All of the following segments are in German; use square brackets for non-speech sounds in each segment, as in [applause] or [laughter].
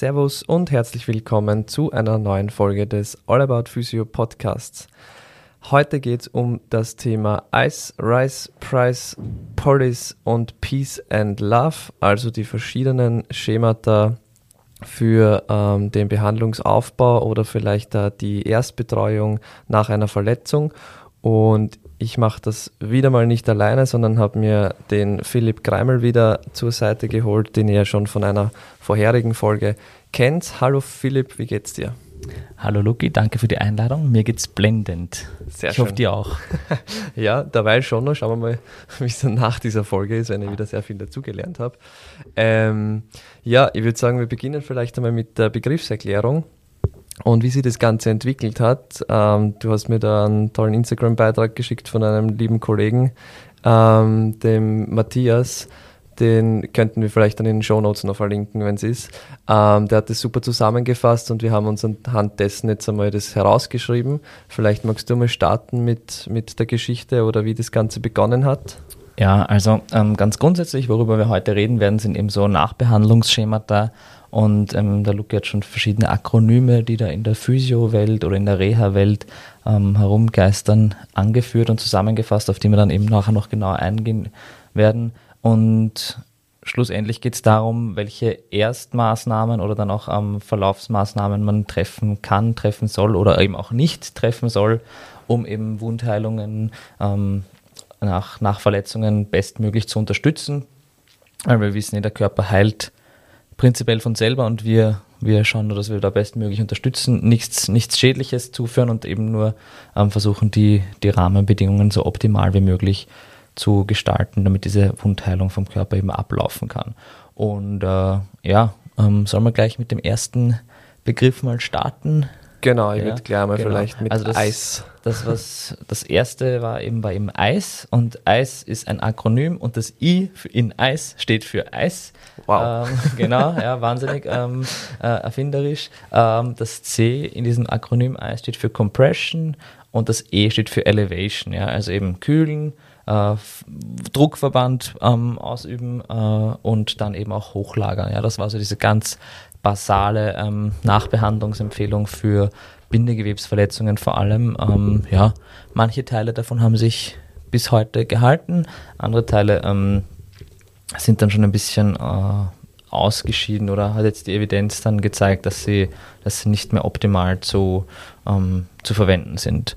Servus und herzlich willkommen zu einer neuen Folge des All About Physio Podcasts. Heute geht es um das Thema Ice, Rice, Price, Police und Peace and Love, also die verschiedenen Schemata für ähm, den Behandlungsaufbau oder vielleicht äh, die Erstbetreuung nach einer Verletzung. Und ich mache das wieder mal nicht alleine, sondern habe mir den Philipp Greimel wieder zur Seite geholt, den ihr ja schon von einer vorherigen Folge kennt. Hallo Philipp, wie geht's dir? Hallo Luki, danke für die Einladung. Mir geht's blendend. Sehr ich schön. hoffe dir auch. [laughs] ja, dabei schon noch. Schauen wir mal, [laughs] wie es dann nach dieser Folge ist, wenn ich wieder sehr viel dazugelernt habe. Ähm, ja, ich würde sagen, wir beginnen vielleicht einmal mit der Begriffserklärung und wie sich das Ganze entwickelt hat. Ähm, du hast mir da einen tollen Instagram-Beitrag geschickt von einem lieben Kollegen, ähm, dem Matthias. Den könnten wir vielleicht dann in den Show Notes noch verlinken, wenn es ist. Ähm, der hat das super zusammengefasst und wir haben uns anhand dessen jetzt einmal das herausgeschrieben. Vielleicht magst du mal starten mit, mit der Geschichte oder wie das Ganze begonnen hat. Ja, also ähm, ganz grundsätzlich, worüber wir heute reden werden, sind eben so Nachbehandlungsschemata und ähm, der Luke hat schon verschiedene Akronyme, die da in der Physio-Welt oder in der Reha-Welt ähm, herumgeistern, angeführt und zusammengefasst, auf die wir dann eben nachher noch genauer eingehen werden. Und schlussendlich geht es darum, welche Erstmaßnahmen oder dann auch ähm, Verlaufsmaßnahmen man treffen kann, treffen soll oder eben auch nicht treffen soll, um eben Wundheilungen ähm, nach, nach Verletzungen bestmöglich zu unterstützen. Weil wir wissen, der Körper heilt prinzipiell von selber und wir, wir schauen nur, dass wir da bestmöglich unterstützen, nichts, nichts Schädliches zuführen und eben nur ähm, versuchen, die, die Rahmenbedingungen so optimal wie möglich zu gestalten, damit diese Wundheilung vom Körper eben ablaufen kann. Und äh, ja, ähm, sollen wir gleich mit dem ersten Begriff mal starten? Genau, ich Ja, würde gleich mal genau. vielleicht mit Also das- Eis. Das, was das erste war eben bei eben Eis und Eis ist ein Akronym und das I in Eis steht für Eis. Wow. Ähm, genau, [laughs] ja, wahnsinnig ähm, äh, erfinderisch. Ähm, das C in diesem Akronym Eis steht für Compression und das E steht für Elevation, ja, also eben kühlen, äh, Druckverband ähm, ausüben äh, und dann eben auch hochlagern. Ja, das war so diese ganz basale ähm, Nachbehandlungsempfehlung für Bindegewebsverletzungen vor allem. Ähm, ja, manche Teile davon haben sich bis heute gehalten, andere Teile ähm, sind dann schon ein bisschen äh, ausgeschieden oder hat jetzt die Evidenz dann gezeigt, dass sie, dass sie nicht mehr optimal zu, ähm, zu verwenden sind.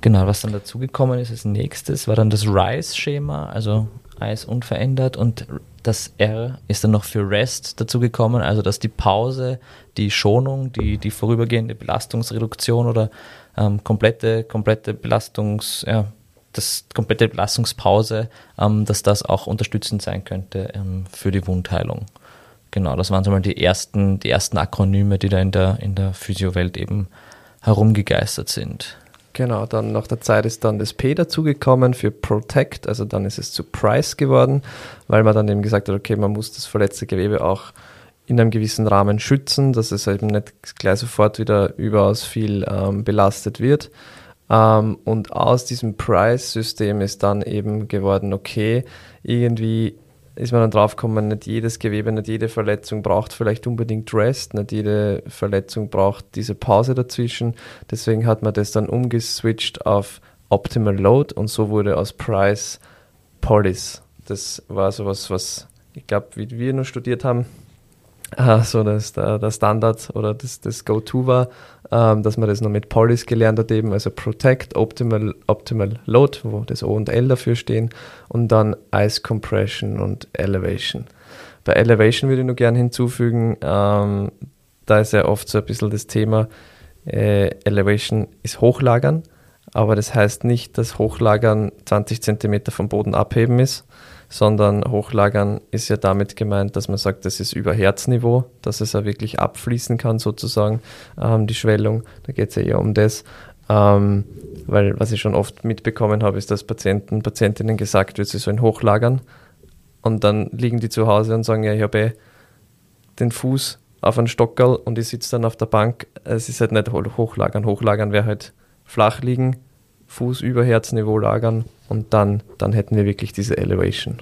Genau, was dann dazugekommen ist als nächstes, war dann das RISE-Schema, also Eis unverändert und das R ist dann noch für Rest dazugekommen, also dass die Pause, die Schonung, die, die vorübergehende Belastungsreduktion oder ähm, komplette, komplette Belastungs, ja, das komplette Belastungspause, ähm, dass das auch unterstützend sein könnte ähm, für die Wundheilung. Genau, das waren so mal die ersten, die ersten Akronyme, die da in der, in der Physiowelt eben herumgegeistert sind. Genau, dann nach der Zeit ist dann das P dazugekommen für Protect, also dann ist es zu Price geworden, weil man dann eben gesagt hat, okay, man muss das verletzte Gewebe auch in einem gewissen Rahmen schützen, dass es eben nicht gleich sofort wieder überaus viel ähm, belastet wird. Ähm, und aus diesem Price-System ist dann eben geworden, okay, irgendwie ist man dann draufgekommen, nicht jedes Gewebe, nicht jede Verletzung braucht vielleicht unbedingt Rest, nicht jede Verletzung braucht diese Pause dazwischen. Deswegen hat man das dann umgeswitcht auf Optimal Load und so wurde aus Price Police. Das war sowas, was ich glaube, wie wir nur studiert haben, äh, so das, der, Standard oder das, das Go-To war, ähm, dass man das noch mit Police gelernt hat, eben, also Protect, Optimal, Optimal Load, wo das O und L dafür stehen, und dann Ice Compression und Elevation. Bei Elevation würde ich nur gerne hinzufügen, ähm, da ist ja oft so ein bisschen das Thema, äh, Elevation ist Hochlagern, aber das heißt nicht, dass Hochlagern 20 Zentimeter vom Boden abheben ist, sondern Hochlagern ist ja damit gemeint, dass man sagt, das ist über Herzniveau, dass es ja wirklich abfließen kann sozusagen, ähm, die Schwellung. Da geht es ja eher um das. Ähm, weil was ich schon oft mitbekommen habe, ist, dass Patienten, Patientinnen gesagt wird, sie sollen hochlagern und dann liegen die zu Hause und sagen, ja, ich habe eh den Fuß auf einen Stockerl und ich sitze dann auf der Bank. Es ist halt nicht ho- hochlagern. Hochlagern wäre halt flach liegen, Fuß über Herzniveau lagern und dann, dann hätten wir wirklich diese Elevation.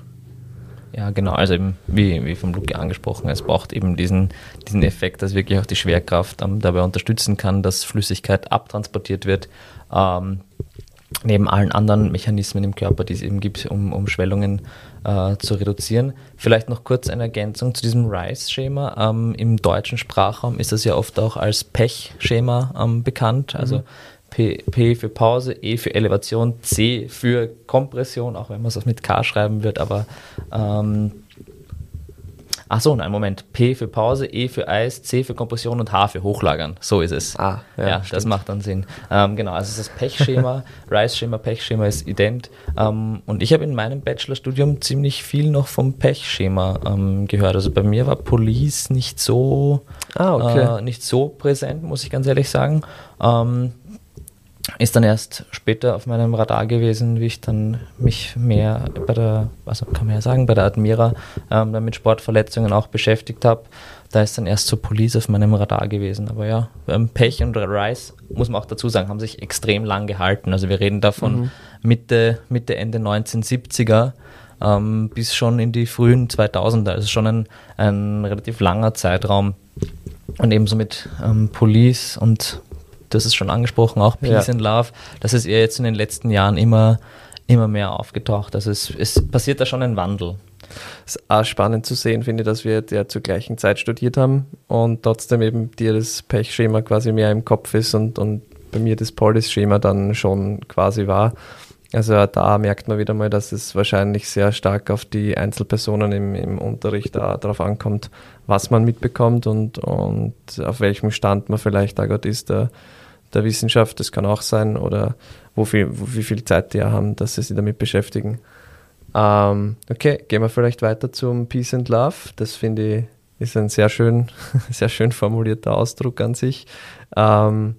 Ja, genau. Also eben, wie, wie vom Luke angesprochen, es braucht eben diesen, diesen Effekt, dass wirklich auch die Schwerkraft ähm, dabei unterstützen kann, dass Flüssigkeit abtransportiert wird. Ähm, neben allen anderen Mechanismen im Körper, die es eben gibt, um, um Schwellungen äh, zu reduzieren. Vielleicht noch kurz eine Ergänzung zu diesem RISE-Schema. Ähm, Im deutschen Sprachraum ist das ja oft auch als Pech-Schema ähm, bekannt. Also mhm. P, P, für Pause, E für Elevation, C für Kompression, auch wenn man es mit K schreiben wird, aber ähm, Ach so, nein, Moment. P für Pause, E für Eis, C für Kompression und H für Hochlagern. So ist es. Ah, ja, ja das macht dann Sinn. Ähm, genau, also das Pechschema, [laughs] Rice-Schema, Pechschema ist ident. Ähm, und ich habe in meinem Bachelorstudium ziemlich viel noch vom Pechschema ähm, gehört. Also bei mir war Police nicht so, ah, okay. äh, nicht so präsent, muss ich ganz ehrlich sagen. Ist dann erst später auf meinem Radar gewesen, wie ich dann mich mehr bei der, was kann man ja sagen, bei der Admira ähm, mit Sportverletzungen auch beschäftigt habe. Da ist dann erst so Police auf meinem Radar gewesen. Aber ja, ähm, Pech und Rice, muss man auch dazu sagen, haben sich extrem lang gehalten. Also wir reden davon mhm. Mitte, Mitte, Ende 1970er ähm, bis schon in die frühen 2000er. Also schon ein, ein relativ langer Zeitraum. Und ebenso mit ähm, Police und das ist schon angesprochen, auch Peace ja. and Love, das ist eher jetzt in den letzten Jahren immer, immer mehr aufgetaucht. Also es, es passiert da schon ein Wandel. Es ist auch spannend zu sehen, finde ich, dass wir ja zur gleichen Zeit studiert haben und trotzdem eben dir das Pechschema quasi mehr im Kopf ist und, und bei mir das Polis-Schema dann schon quasi war. Also da merkt man wieder mal, dass es wahrscheinlich sehr stark auf die Einzelpersonen im, im Unterricht darauf ankommt, was man mitbekommt und, und auf welchem Stand man vielleicht da gerade ist. Der, der Wissenschaft, das kann auch sein, oder wo viel, wo, wie viel Zeit die haben, dass sie sich damit beschäftigen. Ähm, okay, gehen wir vielleicht weiter zum Peace and Love. Das finde ich ist ein sehr schön, [laughs] sehr schön formulierter Ausdruck an sich. Ähm,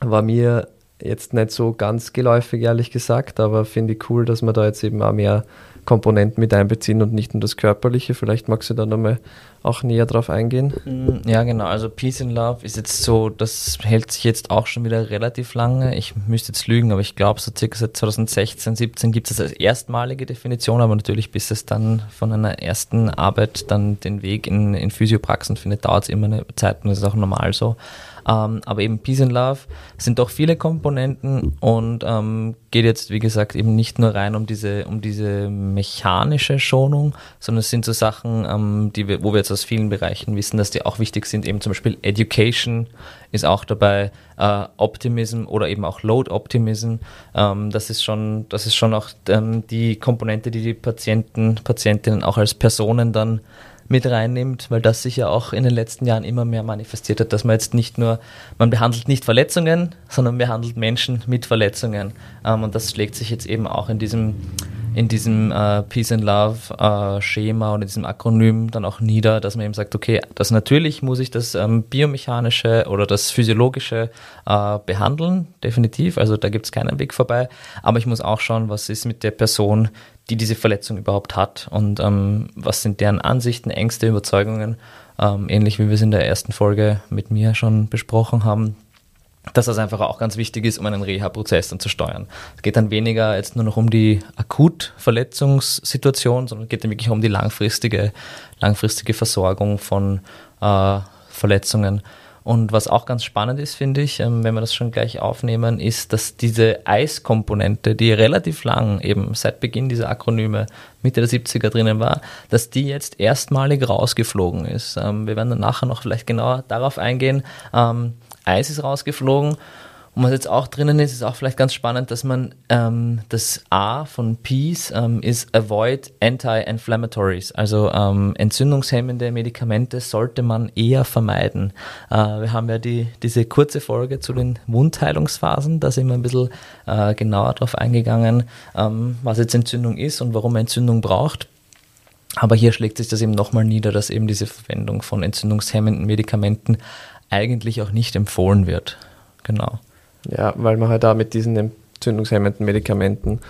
war mir jetzt nicht so ganz geläufig, ehrlich gesagt, aber finde ich cool, dass man da jetzt eben auch mehr Komponenten mit einbeziehen und nicht nur das Körperliche. Vielleicht magst du da nochmal auch näher drauf eingehen. Mm, ja, genau. Also Peace in Love ist jetzt so, das hält sich jetzt auch schon wieder relativ lange. Ich müsste jetzt lügen, aber ich glaube, so circa seit 2016, 17 gibt es als erstmalige Definition, aber natürlich bis es dann von einer ersten Arbeit dann den Weg in, in Physiopraxen findet, dauert es immer eine Zeit und das ist auch normal so. Ähm, aber eben Peace and Love sind doch viele Komponenten und ähm, geht jetzt, wie gesagt, eben nicht nur rein um diese, um diese mechanische Schonung, sondern es sind so Sachen, ähm, die wir, wo wir jetzt aus vielen Bereichen wissen, dass die auch wichtig sind. Eben zum Beispiel Education ist auch dabei, äh, Optimism oder eben auch Load Optimism. Ähm, das ist schon, das ist schon auch ähm, die Komponente, die die Patienten, Patientinnen auch als Personen dann mit reinnimmt, weil das sich ja auch in den letzten Jahren immer mehr manifestiert hat, dass man jetzt nicht nur, man behandelt nicht Verletzungen, sondern behandelt Menschen mit Verletzungen. Ähm, und das schlägt sich jetzt eben auch in diesem, in diesem äh, Peace and Love äh, Schema in diesem Akronym dann auch nieder, dass man eben sagt, okay, das natürlich muss ich das ähm, biomechanische oder das physiologische äh, behandeln, definitiv, also da gibt es keinen Weg vorbei, aber ich muss auch schauen, was ist mit der Person, die diese Verletzung überhaupt hat und ähm, was sind deren Ansichten, Ängste, Überzeugungen, ähm, ähnlich wie wir es in der ersten Folge mit mir schon besprochen haben, dass das einfach auch ganz wichtig ist, um einen Reha-Prozess dann zu steuern. Es geht dann weniger jetzt nur noch um die Akutverletzungssituation, sondern es geht dann wirklich um die langfristige, langfristige Versorgung von äh, Verletzungen. Und was auch ganz spannend ist, finde ich, ähm, wenn wir das schon gleich aufnehmen, ist, dass diese Eiskomponente, die relativ lang eben seit Beginn dieser Akronyme Mitte der 70er drinnen war, dass die jetzt erstmalig rausgeflogen ist. Ähm, wir werden dann nachher noch vielleicht genauer darauf eingehen. Ähm, Eis ist rausgeflogen und was jetzt auch drinnen ist, ist auch vielleicht ganz spannend, dass man ähm, das A von Peace ähm, ist Avoid Anti-Inflammatories. Also ähm, entzündungshemmende Medikamente sollte man eher vermeiden. Äh, wir haben ja die, diese kurze Folge zu den Wundheilungsphasen, da sind wir ein bisschen äh, genauer darauf eingegangen, ähm, was jetzt Entzündung ist und warum man Entzündung braucht. Aber hier schlägt sich das eben nochmal nieder, dass eben diese Verwendung von entzündungshemmenden Medikamenten eigentlich auch nicht empfohlen wird. Genau. Ja, weil man halt da mit diesen entzündungshemmenden Medikamenten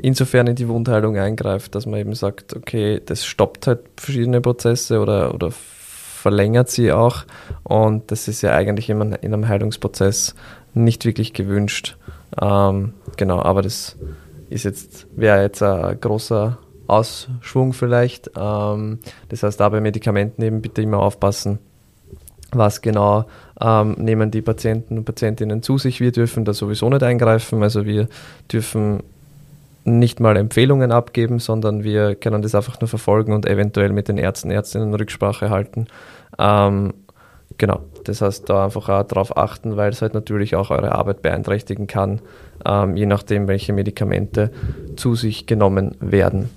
insofern in die Wundheilung eingreift, dass man eben sagt, okay, das stoppt halt verschiedene Prozesse oder, oder verlängert sie auch. Und das ist ja eigentlich in einem Heilungsprozess nicht wirklich gewünscht. Ähm, genau, aber das ist jetzt, wäre jetzt ein großer Ausschwung vielleicht. Ähm, das heißt, da bei Medikamenten eben bitte immer aufpassen, was genau ähm, nehmen die Patienten und Patientinnen zu sich. Wir dürfen da sowieso nicht eingreifen, also wir dürfen nicht mal Empfehlungen abgeben, sondern wir können das einfach nur verfolgen und eventuell mit den Ärzten, Ärztinnen Rücksprache halten. Ähm, genau, das heißt, da einfach auch darauf achten, weil es halt natürlich auch eure Arbeit beeinträchtigen kann, ähm, je nachdem, welche Medikamente zu sich genommen werden.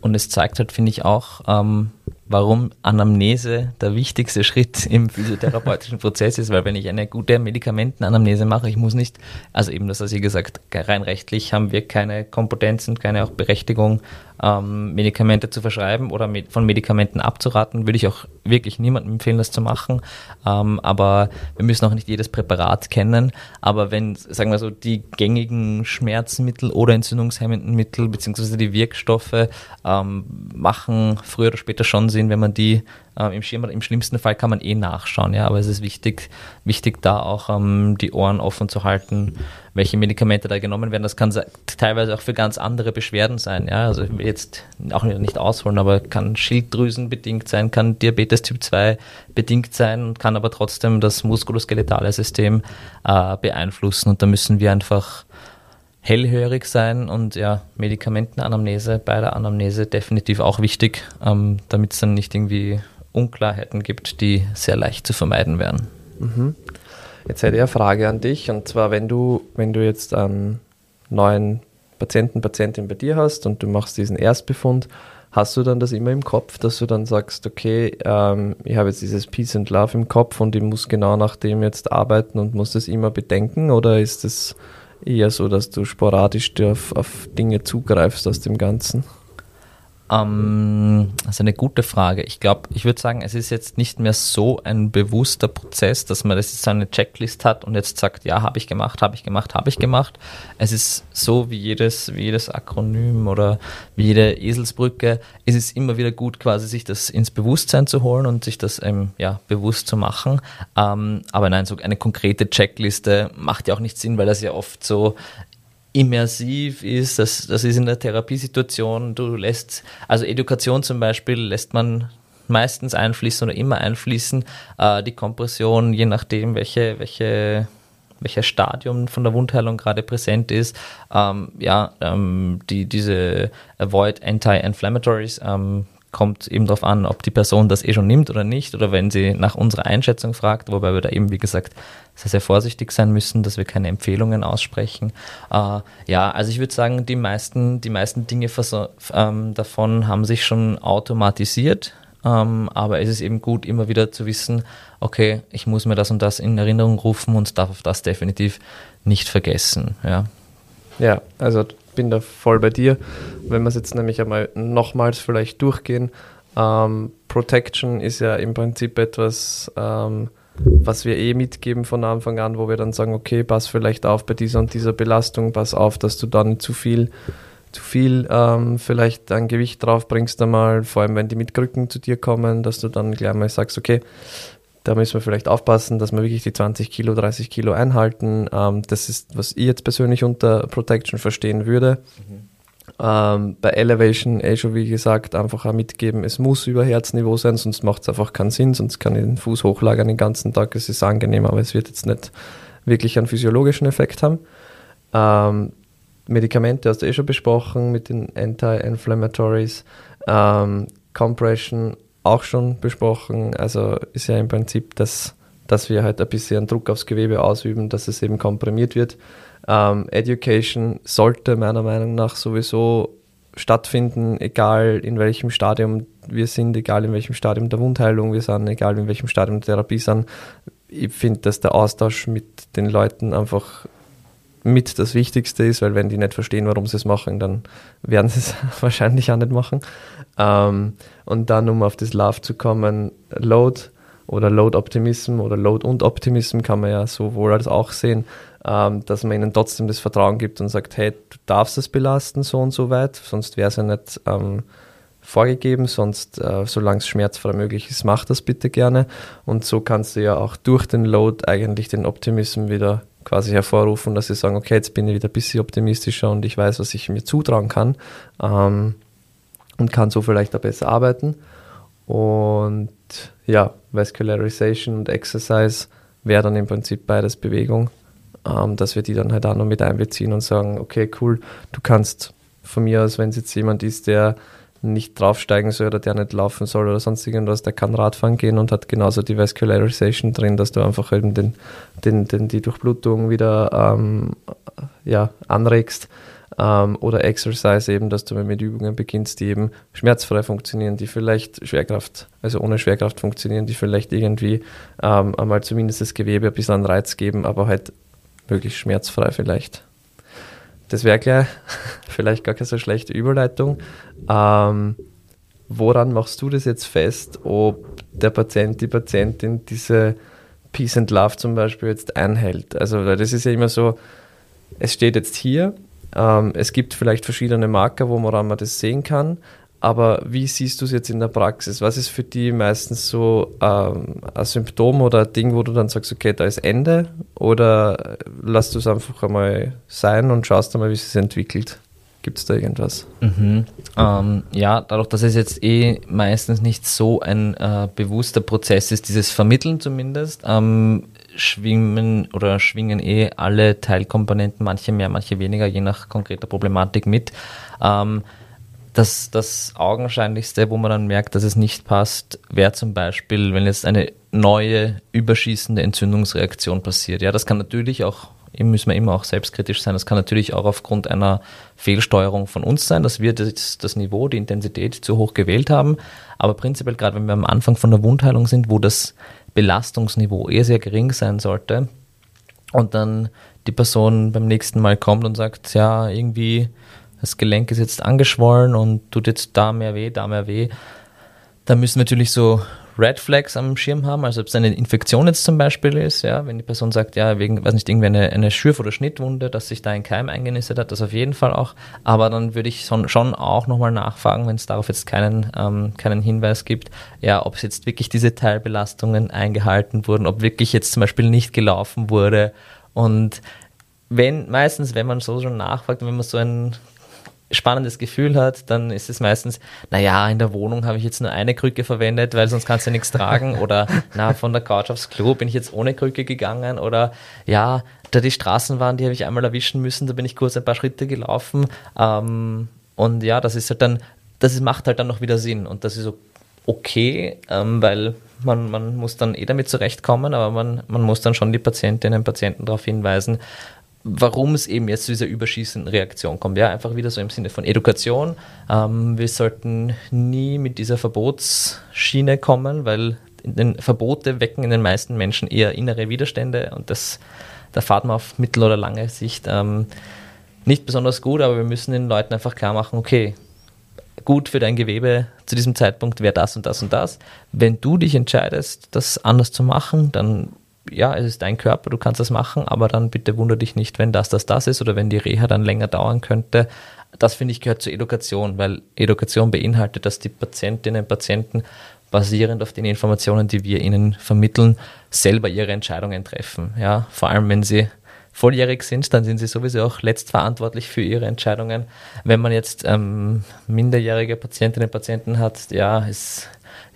Und es zeigt halt, finde ich, auch, ähm, warum Anamnese der wichtigste Schritt im physiotherapeutischen Prozess ist, weil wenn ich eine gute Medikamentenanamnese mache, ich muss nicht, also eben das, was ihr gesagt, rein rechtlich haben wir keine Kompetenzen, keine auch Berechtigung, ähm, Medikamente zu verschreiben oder mit, von Medikamenten abzuraten, würde ich auch wirklich niemandem empfehlen, das zu machen. Ähm, aber wir müssen auch nicht jedes Präparat kennen. Aber wenn, sagen wir so, die gängigen Schmerzmittel oder entzündungshemmenden Mittel beziehungsweise die Wirkstoffe ähm, machen früher oder später schon Sinn, wenn man die äh, im. Im schlimmsten Fall kann man eh nachschauen, ja, aber es ist wichtig, wichtig da auch ähm, die Ohren offen zu halten, welche Medikamente da genommen werden. Das kann teilweise auch für ganz andere Beschwerden sein, ja, also jetzt auch nicht ausholen, aber kann Schilddrüsenbedingt sein, kann Diabetes Typ 2 bedingt sein und kann aber trotzdem das muskuloskeletale System äh, beeinflussen und da müssen wir einfach hellhörig sein und ja, Medikamentenanamnese bei der Anamnese definitiv auch wichtig, ähm, damit es dann nicht irgendwie Unklarheiten gibt, die sehr leicht zu vermeiden wären. Mhm. Jetzt hätte ich eine Frage an dich und zwar, wenn du, wenn du jetzt einen neuen Patienten, Patientin bei dir hast und du machst diesen Erstbefund, hast du dann das immer im Kopf, dass du dann sagst, okay, ähm, ich habe jetzt dieses Peace and Love im Kopf und ich muss genau nach dem jetzt arbeiten und muss das immer bedenken oder ist es eher so, dass du sporadisch auf, auf Dinge zugreifst aus dem Ganzen? Ähm, das ist eine gute Frage. Ich glaube, ich würde sagen, es ist jetzt nicht mehr so ein bewusster Prozess, dass man das jetzt so eine Checklist hat und jetzt sagt, ja, habe ich gemacht, habe ich gemacht, habe ich gemacht. Es ist so wie jedes, wie jedes Akronym oder wie jede Eselsbrücke. Es ist immer wieder gut, quasi sich das ins Bewusstsein zu holen und sich das ähm, ja, bewusst zu machen. Ähm, aber nein, so eine konkrete Checkliste macht ja auch nicht Sinn, weil das ja oft so immersiv ist, das, das ist in der Therapiesituation, du lässt, also Education zum Beispiel lässt man meistens einfließen oder immer einfließen, äh, die Kompression, je nachdem, welche, welche, welches Stadium von der Wundheilung gerade präsent ist, ähm, ja, ähm, die, diese Avoid Anti-Inflammatories, ähm, kommt eben darauf an, ob die Person das eh schon nimmt oder nicht, oder wenn sie nach unserer Einschätzung fragt, wobei wir da eben, wie gesagt, sehr, sehr vorsichtig sein müssen, dass wir keine Empfehlungen aussprechen. Äh, ja, also ich würde sagen, die meisten, die meisten Dinge ähm, davon haben sich schon automatisiert, ähm, aber es ist eben gut, immer wieder zu wissen, okay, ich muss mir das und das in Erinnerung rufen und darf das definitiv nicht vergessen. Ja, ja also bin da voll bei dir. Wenn wir es jetzt nämlich einmal nochmals vielleicht durchgehen, ähm, Protection ist ja im Prinzip etwas, ähm, was wir eh mitgeben von Anfang an, wo wir dann sagen, okay, pass vielleicht auf bei dieser und dieser Belastung, pass auf, dass du dann zu viel, zu viel ähm, vielleicht ein Gewicht drauf bringst einmal, vor allem wenn die mit Krücken zu dir kommen, dass du dann gleich mal sagst, okay, da müssen wir vielleicht aufpassen, dass wir wirklich die 20 Kilo, 30 Kilo einhalten. Ähm, das ist, was ich jetzt persönlich unter Protection verstehen würde. Mhm. Ähm, bei Elevation, eh schon wie gesagt, einfach auch mitgeben, es muss über Herzniveau sein, sonst macht es einfach keinen Sinn, sonst kann ich den Fuß hochlagern den ganzen Tag, es ist angenehm, aber es wird jetzt nicht wirklich einen physiologischen Effekt haben. Ähm, Medikamente hast du eh schon besprochen mit den Anti-Inflammatories. Ähm, Compression auch schon besprochen. Also ist ja im Prinzip das, dass wir halt ein bisschen Druck aufs Gewebe ausüben, dass es eben komprimiert wird. Ähm, Education sollte meiner Meinung nach sowieso stattfinden, egal in welchem Stadium wir sind, egal in welchem Stadium der Wundheilung wir sind, egal in welchem Stadium der Therapie sind. Ich finde, dass der Austausch mit den Leuten einfach mit das Wichtigste ist, weil wenn die nicht verstehen, warum sie es machen, dann werden sie es [laughs] wahrscheinlich auch nicht machen. Ähm, und dann, um auf das Love zu kommen, Load oder Load Optimism oder Load und Optimism kann man ja sowohl als auch sehen, ähm, dass man ihnen trotzdem das Vertrauen gibt und sagt, hey, du darfst es belasten so und so weit, sonst wäre es ja nicht ähm, vorgegeben, sonst, äh, solange es schmerzfrei möglich ist, mach das bitte gerne. Und so kannst du ja auch durch den Load eigentlich den Optimism wieder quasi hervorrufen, dass sie sagen, okay, jetzt bin ich wieder ein bisschen optimistischer und ich weiß, was ich mir zutrauen kann. Ähm, und kann so vielleicht auch besser arbeiten. Und ja, Vascularization und Exercise wäre dann im Prinzip beides Bewegung, ähm, dass wir die dann halt auch noch mit einbeziehen und sagen, okay, cool, du kannst von mir aus, wenn es jetzt jemand ist, der nicht draufsteigen soll oder der nicht laufen soll oder sonst irgendwas, der kann Radfahren gehen und hat genauso die Vascularization drin, dass du einfach eben den, den, den, die Durchblutung wieder ähm, ja, anregst. Ähm, oder Exercise eben, dass du mit Übungen beginnst, die eben schmerzfrei funktionieren, die vielleicht Schwerkraft, also ohne Schwerkraft funktionieren, die vielleicht irgendwie ähm, einmal zumindest das Gewebe ein bisschen einen Reiz geben, aber halt möglichst schmerzfrei vielleicht. Das wäre gleich [laughs] vielleicht gar keine so schlechte Überleitung. Ähm, woran machst du das jetzt fest, ob der Patient, die Patientin diese Peace and Love zum Beispiel jetzt einhält? Also, das ist ja immer so, es steht jetzt hier, ähm, es gibt vielleicht verschiedene Marker, woran man das sehen kann, aber wie siehst du es jetzt in der Praxis? Was ist für die meistens so ähm, ein Symptom oder ein Ding, wo du dann sagst, okay, da ist Ende? Oder lässt du es einfach einmal sein und schaust einmal, wie es sich entwickelt? Gibt es da irgendwas? Mhm. Ähm, ja, dadurch, dass es jetzt eh meistens nicht so ein äh, bewusster Prozess ist, dieses Vermitteln zumindest, ähm, schwingen oder schwingen eh alle Teilkomponenten, manche mehr, manche weniger, je nach konkreter Problematik mit. Ähm, das, das Augenscheinlichste, wo man dann merkt, dass es nicht passt, wäre zum Beispiel, wenn jetzt eine neue überschießende Entzündungsreaktion passiert. Ja, das kann natürlich auch, müssen wir immer auch selbstkritisch sein, das kann natürlich auch aufgrund einer Fehlsteuerung von uns sein, dass wir das, das Niveau, die Intensität zu hoch gewählt haben. Aber prinzipiell, gerade wenn wir am Anfang von der Wundheilung sind, wo das Belastungsniveau eher sehr gering sein sollte und dann die Person beim nächsten Mal kommt und sagt, ja, irgendwie das Gelenk ist jetzt angeschwollen und tut jetzt da mehr weh, da mehr weh. Da müssen wir natürlich so Red Flags am Schirm haben, also ob es eine Infektion jetzt zum Beispiel ist, ja, wenn die Person sagt, ja, wegen, weiß nicht, irgendwie eine, eine Schürf- oder Schnittwunde, dass sich da ein Keim eingenistet hat, das auf jeden Fall auch. Aber dann würde ich schon, schon auch nochmal nachfragen, wenn es darauf jetzt keinen, ähm, keinen Hinweis gibt, ja, ob es jetzt wirklich diese Teilbelastungen eingehalten wurden, ob wirklich jetzt zum Beispiel nicht gelaufen wurde und wenn, meistens, wenn man so schon nachfragt, wenn man so ein spannendes Gefühl hat, dann ist es meistens, naja, in der Wohnung habe ich jetzt nur eine Krücke verwendet, weil sonst kannst du ja nichts tragen. [laughs] Oder na, von der Couch aufs Klo bin ich jetzt ohne Krücke gegangen. Oder ja, da die Straßen waren, die habe ich einmal erwischen müssen, da bin ich kurz ein paar Schritte gelaufen. Ähm, und ja, das ist halt dann, das macht halt dann noch wieder Sinn. Und das ist so okay, ähm, weil man, man muss dann eh damit zurechtkommen, aber man, man muss dann schon die Patientinnen und Patienten darauf hinweisen, warum es eben jetzt zu dieser überschießenden Reaktion kommt. Ja, einfach wieder so im Sinne von Education. Ähm, wir sollten nie mit dieser Verbotsschiene kommen, weil Verbote wecken in den meisten Menschen eher innere Widerstände und das, da fahrt man auf mittel- oder lange Sicht ähm, nicht besonders gut, aber wir müssen den Leuten einfach klar machen, okay, gut für dein Gewebe zu diesem Zeitpunkt wäre das und das und das. Wenn du dich entscheidest, das anders zu machen, dann ja, es ist dein Körper, du kannst das machen, aber dann bitte wundere dich nicht, wenn das, das, das ist oder wenn die Reha dann länger dauern könnte. Das finde ich gehört zur Education, weil Education beinhaltet, dass die Patientinnen und Patienten basierend auf den Informationen, die wir ihnen vermitteln, selber ihre Entscheidungen treffen. Ja, vor allem wenn sie volljährig sind, dann sind sie sowieso auch letztverantwortlich für ihre Entscheidungen. Wenn man jetzt ähm, minderjährige Patientinnen und Patienten hat, ja, ist,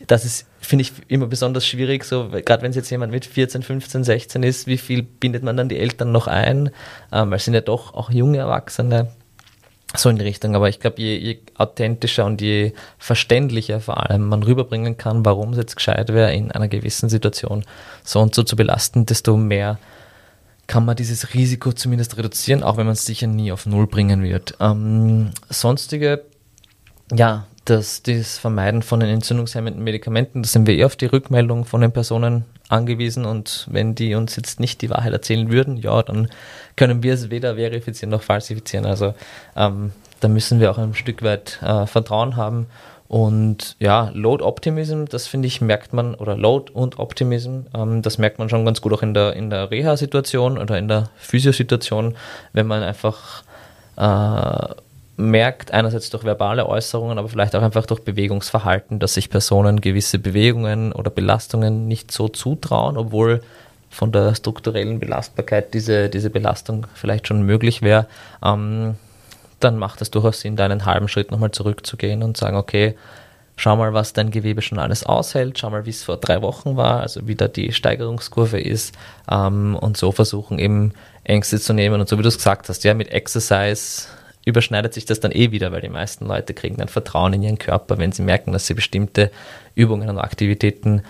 das ist finde ich immer besonders schwierig, so gerade wenn es jetzt jemand mit 14, 15, 16 ist, wie viel bindet man dann die Eltern noch ein? Ähm, weil es sind ja doch auch junge Erwachsene, so in die Richtung. Aber ich glaube, je, je, authentischer und je verständlicher vor allem man rüberbringen kann, warum es jetzt gescheit wäre, in einer gewissen Situation so und so zu belasten, desto mehr kann man dieses Risiko zumindest reduzieren, auch wenn man es sicher nie auf Null bringen wird. Ähm, sonstige, ja, dass das Vermeiden von den entzündungshemmenden Medikamenten, da sind wir eher auf die Rückmeldung von den Personen angewiesen und wenn die uns jetzt nicht die Wahrheit erzählen würden, ja, dann können wir es weder verifizieren noch falsifizieren. Also ähm, da müssen wir auch ein Stück weit äh, Vertrauen haben. Und ja, Load Optimism, das finde ich, merkt man, oder Load und Optimism, ähm, das merkt man schon ganz gut auch in der, in der Reha-Situation oder in der Physiosituation, wenn man einfach äh, merkt, einerseits durch verbale Äußerungen, aber vielleicht auch einfach durch Bewegungsverhalten, dass sich Personen gewisse Bewegungen oder Belastungen nicht so zutrauen, obwohl von der strukturellen Belastbarkeit diese, diese Belastung vielleicht schon möglich wäre. Ähm, dann macht es durchaus Sinn, da einen halben Schritt nochmal zurückzugehen und sagen, okay, schau mal, was dein Gewebe schon alles aushält, schau mal, wie es vor drei Wochen war, also wie da die Steigerungskurve ist ähm, und so versuchen eben Ängste zu nehmen und so wie du es gesagt hast, ja, mit Exercise überschneidet sich das dann eh wieder, weil die meisten Leute kriegen dann Vertrauen in ihren Körper, wenn sie merken, dass sie bestimmte Übungen und Aktivitäten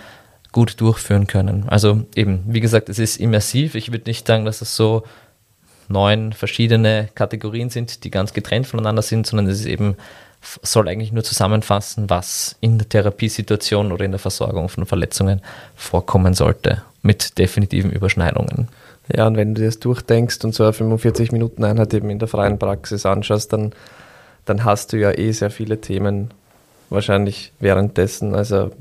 gut durchführen können. Also eben, wie gesagt, es ist immersiv. Ich würde nicht sagen, dass es so neun verschiedene Kategorien sind, die ganz getrennt voneinander sind, sondern es ist eben soll eigentlich nur zusammenfassen, was in der Therapiesituation oder in der Versorgung von Verletzungen vorkommen sollte, mit definitiven Überschneidungen. Ja, und wenn du das durchdenkst und so eine 45-Minuten-Einheit eben in der freien Praxis anschaust, dann, dann hast du ja eh sehr viele Themen wahrscheinlich währenddessen. Also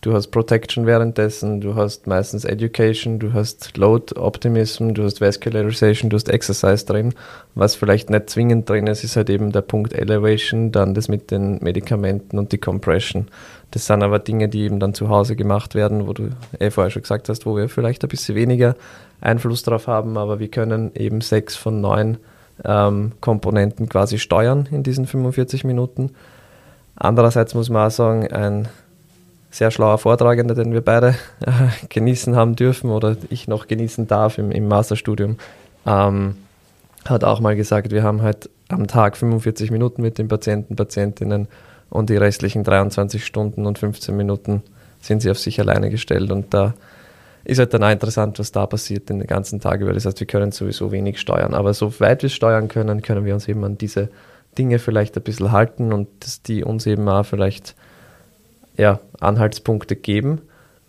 du hast Protection währenddessen, du hast meistens Education, du hast Load Optimism, du hast Vascularization, du hast Exercise drin. Was vielleicht nicht zwingend drin ist, ist halt eben der Punkt Elevation, dann das mit den Medikamenten und die Compression. Das sind aber Dinge, die eben dann zu Hause gemacht werden, wo du eh vorher schon gesagt hast, wo wir vielleicht ein bisschen weniger Einfluss darauf haben, aber wir können eben sechs von neun ähm, Komponenten quasi steuern in diesen 45 Minuten. Andererseits muss man auch sagen, ein sehr schlauer Vortragender, den wir beide äh, genießen haben dürfen oder ich noch genießen darf im, im Masterstudium, ähm, hat auch mal gesagt, wir haben halt am Tag 45 Minuten mit den Patienten, Patientinnen und die restlichen 23 Stunden und 15 Minuten sind sie auf sich alleine gestellt und da ist halt dann auch interessant, was da passiert den ganzen Tag über. Das heißt, wir können sowieso wenig steuern, aber so weit wir steuern können, können wir uns eben an diese Dinge vielleicht ein bisschen halten und dass die uns eben auch vielleicht ja, Anhaltspunkte geben.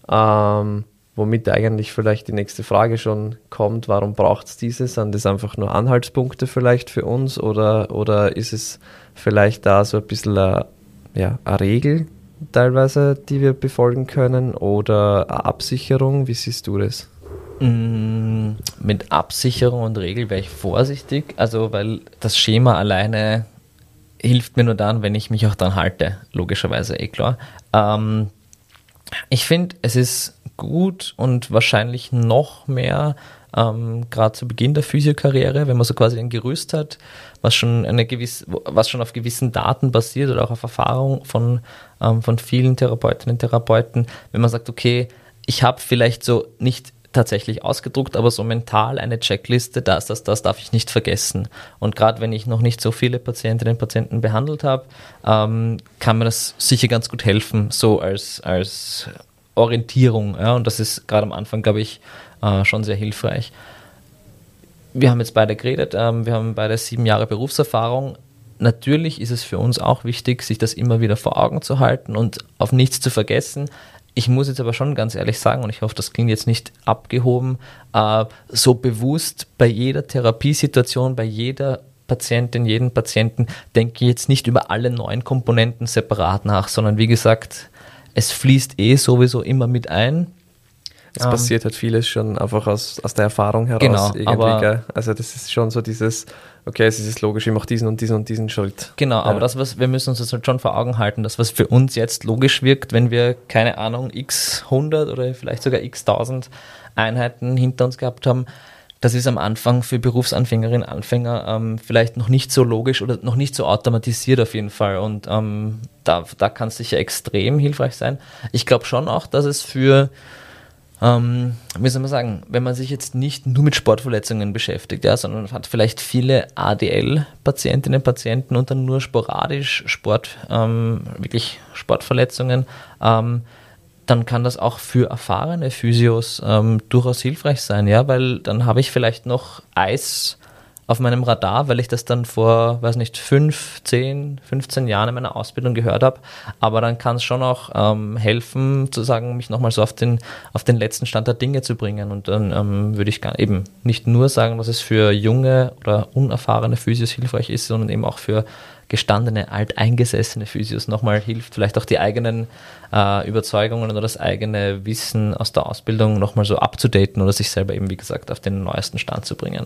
Ähm, womit eigentlich vielleicht die nächste Frage schon kommt, warum braucht es diese? Sind das einfach nur Anhaltspunkte vielleicht für uns oder, oder ist es vielleicht da so ein bisschen eine, ja, eine Regel teilweise, die wir befolgen können oder eine Absicherung? Wie siehst du das? Mm, mit Absicherung und Regel wäre ich vorsichtig, also weil das Schema alleine hilft mir nur dann, wenn ich mich auch dran halte, logischerweise, eh klar. Ähm, ich finde, es ist gut und wahrscheinlich noch mehr, ähm, gerade zu Beginn der Physiokarriere, wenn man so quasi ein Gerüst hat, was schon eine gewisse, was schon auf gewissen Daten basiert oder auch auf Erfahrung von, ähm, von vielen Therapeutinnen und Therapeuten, wenn man sagt, okay, ich habe vielleicht so nicht tatsächlich ausgedruckt, aber so mental eine Checkliste, das, das, das darf ich nicht vergessen. Und gerade wenn ich noch nicht so viele Patientinnen und Patienten behandelt habe, ähm, kann mir das sicher ganz gut helfen, so als, als Orientierung. Ja? Und das ist gerade am Anfang, glaube ich, äh, schon sehr hilfreich. Wir haben jetzt beide geredet, ähm, wir haben beide sieben Jahre Berufserfahrung. Natürlich ist es für uns auch wichtig, sich das immer wieder vor Augen zu halten und auf nichts zu vergessen. Ich muss jetzt aber schon ganz ehrlich sagen, und ich hoffe, das klingt jetzt nicht abgehoben, äh, so bewusst bei jeder Therapiesituation, bei jeder Patientin, jeden Patienten denke ich jetzt nicht über alle neuen Komponenten separat nach, sondern wie gesagt, es fließt eh sowieso immer mit ein. Es ähm, passiert halt vieles schon einfach aus, aus der Erfahrung heraus. Genau, aber, Also das ist schon so dieses, okay, es ist logisch, ich mache diesen und diesen und diesen Schritt. Genau, ja. aber das, was wir müssen uns das halt schon vor Augen halten, das, was für uns jetzt logisch wirkt, wenn wir, keine Ahnung, x 100 oder vielleicht sogar x 1000 Einheiten hinter uns gehabt haben, das ist am Anfang für Berufsanfängerinnen und Anfänger ähm, vielleicht noch nicht so logisch oder noch nicht so automatisiert auf jeden Fall. Und ähm, da, da kann es sicher extrem hilfreich sein. Ich glaube schon auch, dass es für ähm, wie soll man sagen, wenn man sich jetzt nicht nur mit Sportverletzungen beschäftigt, ja, sondern hat vielleicht viele ADL-Patientinnen und Patienten und dann nur sporadisch Sport, ähm, wirklich Sportverletzungen, ähm, dann kann das auch für erfahrene Physios ähm, durchaus hilfreich sein, ja, weil dann habe ich vielleicht noch Eis auf meinem Radar, weil ich das dann vor, weiß nicht, fünf, zehn, 15 Jahren in meiner Ausbildung gehört habe. Aber dann kann es schon auch ähm, helfen, zu sagen, mich nochmal so auf den, auf den letzten Stand der Dinge zu bringen. Und dann ähm, würde ich eben nicht nur sagen, dass es für junge oder unerfahrene Physios hilfreich ist, sondern eben auch für gestandene, alteingesessene Physios nochmal hilft, vielleicht auch die eigenen äh, Überzeugungen oder das eigene Wissen aus der Ausbildung nochmal so abzudaten oder sich selber eben, wie gesagt, auf den neuesten Stand zu bringen.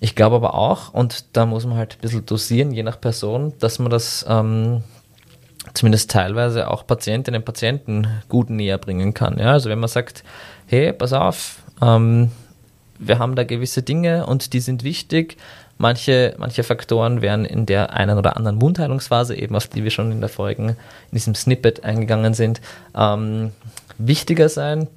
Ich glaube aber auch, und da muss man halt ein bisschen dosieren, je nach Person, dass man das ähm, zumindest teilweise auch Patientinnen und Patienten gut näher bringen kann. Ja? Also wenn man sagt, hey, pass auf, ähm, wir haben da gewisse Dinge und die sind wichtig. Manche, manche Faktoren werden in der einen oder anderen Wundheilungsphase, eben auf die wir schon in der vorigen, in diesem Snippet eingegangen sind, ähm, wichtiger sein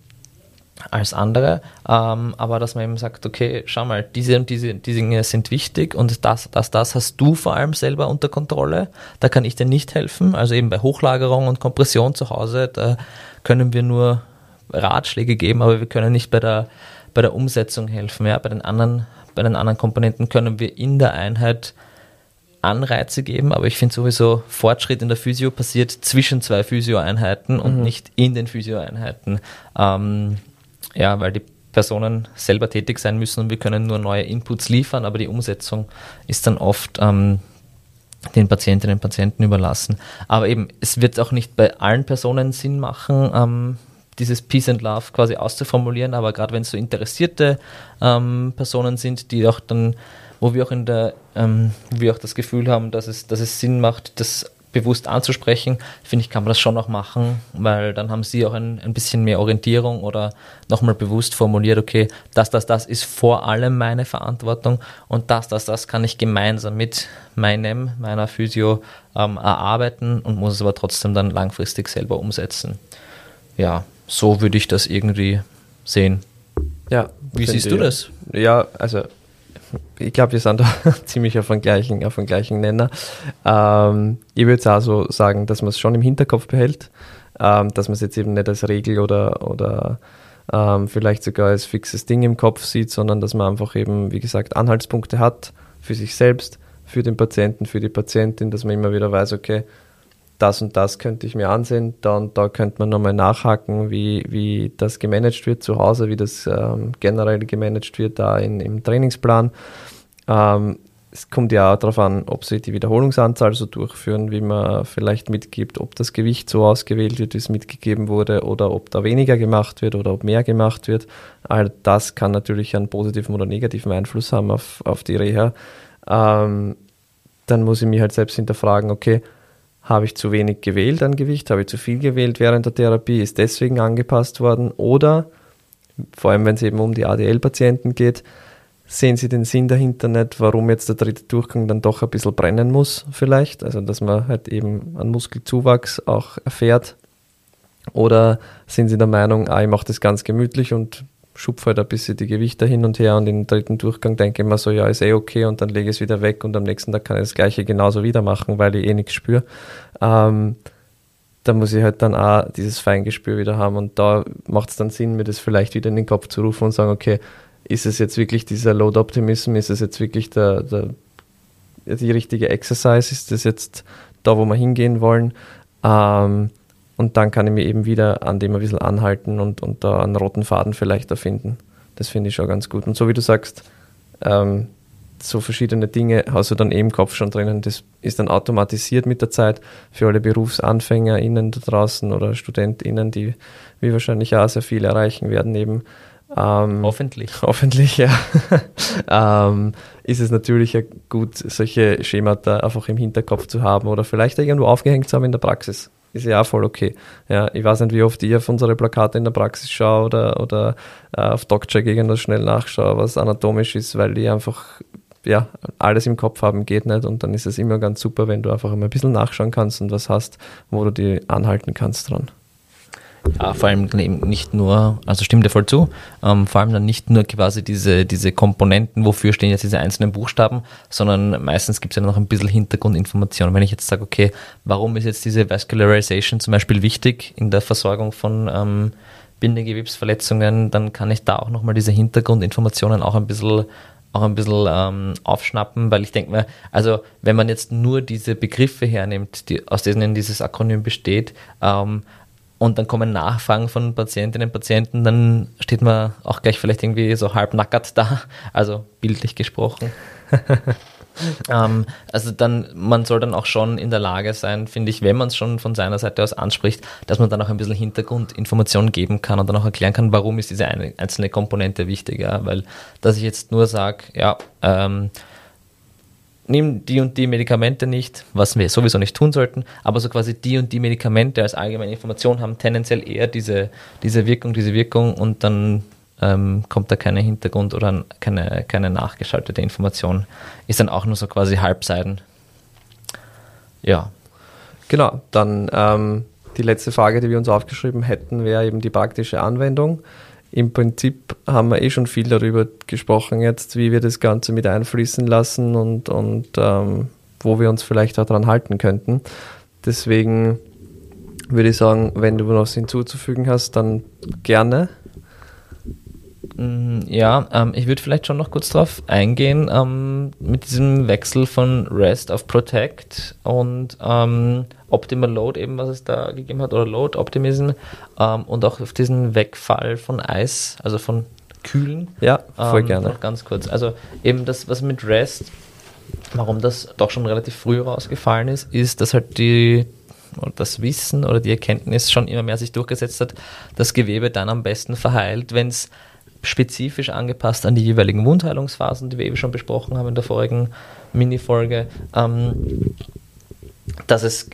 als andere, ähm, aber dass man eben sagt, okay, schau mal, diese und diese, diese Dinge sind wichtig und das, das, das hast du vor allem selber unter Kontrolle, da kann ich dir nicht helfen, also eben bei Hochlagerung und Kompression zu Hause, da können wir nur Ratschläge geben, aber wir können nicht bei der, bei der Umsetzung helfen, ja, bei den anderen, bei den anderen Komponenten können wir in der Einheit Anreize geben, aber ich finde sowieso, Fortschritt in der Physio passiert zwischen zwei Physio-Einheiten und mhm. nicht in den Physio-Einheiten. Ähm, ja, weil die Personen selber tätig sein müssen und wir können nur neue Inputs liefern, aber die Umsetzung ist dann oft ähm, den Patientinnen und Patienten überlassen. Aber eben, es wird auch nicht bei allen Personen Sinn machen, ähm, dieses Peace and Love quasi auszuformulieren, aber gerade wenn es so interessierte ähm, Personen sind, die auch dann, wo wir auch in der, ähm, wo wir auch das Gefühl haben, dass es, dass es Sinn macht, das bewusst anzusprechen, finde ich, kann man das schon noch machen, weil dann haben sie auch ein, ein bisschen mehr Orientierung oder nochmal bewusst formuliert, okay, das, das, das ist vor allem meine Verantwortung und das, das, das kann ich gemeinsam mit meinem, meiner Physio ähm, erarbeiten und muss es aber trotzdem dann langfristig selber umsetzen. Ja, so würde ich das irgendwie sehen. Ja. Wie siehst du das? Ja, also ich glaube, wir sind da [laughs] ziemlich auf dem gleichen, auf dem gleichen Nenner. Ähm, ich würde auch so sagen, dass man es schon im Hinterkopf behält, ähm, dass man es jetzt eben nicht als Regel oder, oder ähm, vielleicht sogar als fixes Ding im Kopf sieht, sondern dass man einfach eben, wie gesagt, Anhaltspunkte hat für sich selbst, für den Patienten, für die Patientin, dass man immer wieder weiß, okay, das und das könnte ich mir ansehen, da und da könnte man nochmal nachhaken, wie, wie das gemanagt wird zu Hause, wie das ähm, generell gemanagt wird da in, im Trainingsplan. Ähm, es kommt ja auch darauf an, ob sie die Wiederholungsanzahl so durchführen, wie man vielleicht mitgibt, ob das Gewicht so ausgewählt wird, wie es mitgegeben wurde, oder ob da weniger gemacht wird oder ob mehr gemacht wird. All das kann natürlich einen positiven oder negativen Einfluss haben auf, auf die Reha. Ähm, dann muss ich mich halt selbst hinterfragen, okay, habe ich zu wenig gewählt an Gewicht? Habe ich zu viel gewählt während der Therapie? Ist deswegen angepasst worden? Oder, vor allem wenn es eben um die ADL-Patienten geht, sehen Sie den Sinn dahinter nicht, warum jetzt der dritte Durchgang dann doch ein bisschen brennen muss, vielleicht? Also, dass man halt eben einen Muskelzuwachs auch erfährt. Oder sind Sie der Meinung, ah, ich mache das ganz gemütlich und schupfe halt ein bisschen die Gewichte hin und her und im dritten Durchgang denke ich mir so, ja, ist eh okay und dann lege ich es wieder weg und am nächsten Tag kann ich das gleiche genauso wieder machen, weil ich eh nichts spüre. Ähm, da muss ich halt dann auch dieses Feingespür wieder haben und da macht es dann Sinn, mir das vielleicht wieder in den Kopf zu rufen und sagen, okay, ist es jetzt wirklich dieser Load Optimism, ist es jetzt wirklich der, der, die richtige Exercise, ist das jetzt da, wo wir hingehen wollen? Ähm, und dann kann ich mir eben wieder an dem ein bisschen anhalten und, und da einen roten Faden vielleicht erfinden. Das finde ich schon ganz gut. Und so wie du sagst, ähm, so verschiedene Dinge hast du dann eben im Kopf schon drinnen. Das ist dann automatisiert mit der Zeit für alle BerufsanfängerInnen da draußen oder StudentInnen, die wir wahrscheinlich auch sehr viel erreichen werden eben. Ähm, hoffentlich. [laughs] Hoffentlich, ja. [laughs] ähm, ist es natürlich gut, solche Schemata einfach im Hinterkopf zu haben oder vielleicht irgendwo aufgehängt zu haben in der Praxis ist ja auch voll okay. Ja, ich weiß nicht, wie oft ich auf unsere Plakate in der Praxis schaue oder, oder äh, auf DocCheck irgendwas schnell nachschaue, was anatomisch ist, weil die einfach ja, alles im Kopf haben geht nicht und dann ist es immer ganz super, wenn du einfach immer ein bisschen nachschauen kannst und was hast, wo du die anhalten kannst dran. Ja, vor allem nicht nur, also stimmt dir voll zu, ähm, vor allem dann nicht nur quasi diese, diese Komponenten, wofür stehen jetzt diese einzelnen Buchstaben, sondern meistens gibt es ja noch ein bisschen Hintergrundinformation. Wenn ich jetzt sage, okay, warum ist jetzt diese Vascularization zum Beispiel wichtig in der Versorgung von ähm, Bindegewebsverletzungen, dann kann ich da auch nochmal diese Hintergrundinformationen auch ein bisschen auch ein bisschen ähm, aufschnappen, weil ich denke mir, also wenn man jetzt nur diese Begriffe hernimmt, die, aus denen dieses Akronym besteht, ähm, und dann kommen Nachfragen von Patientinnen und Patienten, dann steht man auch gleich vielleicht irgendwie so halb nackert da, also bildlich gesprochen. [laughs] ähm, also dann, man soll dann auch schon in der Lage sein, finde ich, wenn man es schon von seiner Seite aus anspricht, dass man dann auch ein bisschen Hintergrundinformationen geben kann und dann auch erklären kann, warum ist diese eine, einzelne Komponente wichtig. Ja? Weil, dass ich jetzt nur sage, ja, ähm, nimm die und die Medikamente nicht, was wir sowieso nicht tun sollten, aber so quasi die und die Medikamente als allgemeine Information haben tendenziell eher diese, diese Wirkung, diese Wirkung und dann ähm, kommt da keine Hintergrund oder keine, keine nachgeschaltete Information. Ist dann auch nur so quasi Halbseiten. Ja. Genau, dann ähm, die letzte Frage, die wir uns aufgeschrieben hätten, wäre eben die praktische Anwendung. Im Prinzip haben wir eh schon viel darüber gesprochen jetzt, wie wir das Ganze mit einfließen lassen und, und ähm, wo wir uns vielleicht auch daran halten könnten. Deswegen würde ich sagen, wenn du noch was hinzuzufügen hast, dann gerne. Mm, ja, ähm, ich würde vielleicht schon noch kurz darauf eingehen, ähm, mit diesem Wechsel von REST auf Protect und ähm, Optimal Load, eben was es da gegeben hat, oder Load Optimism ähm, und auch auf diesen Wegfall von Eis, also von Kühlen. Ja, voll ähm, gerne. Noch ganz kurz. Also eben das, was mit REST, warum das doch schon relativ früh rausgefallen ist, ist, dass halt die das Wissen oder die Erkenntnis schon immer mehr sich durchgesetzt hat, dass Gewebe dann am besten verheilt, wenn es spezifisch angepasst an die jeweiligen Wundheilungsphasen, die wir eben schon besprochen haben in der vorigen Mini-Folge, ähm, dass es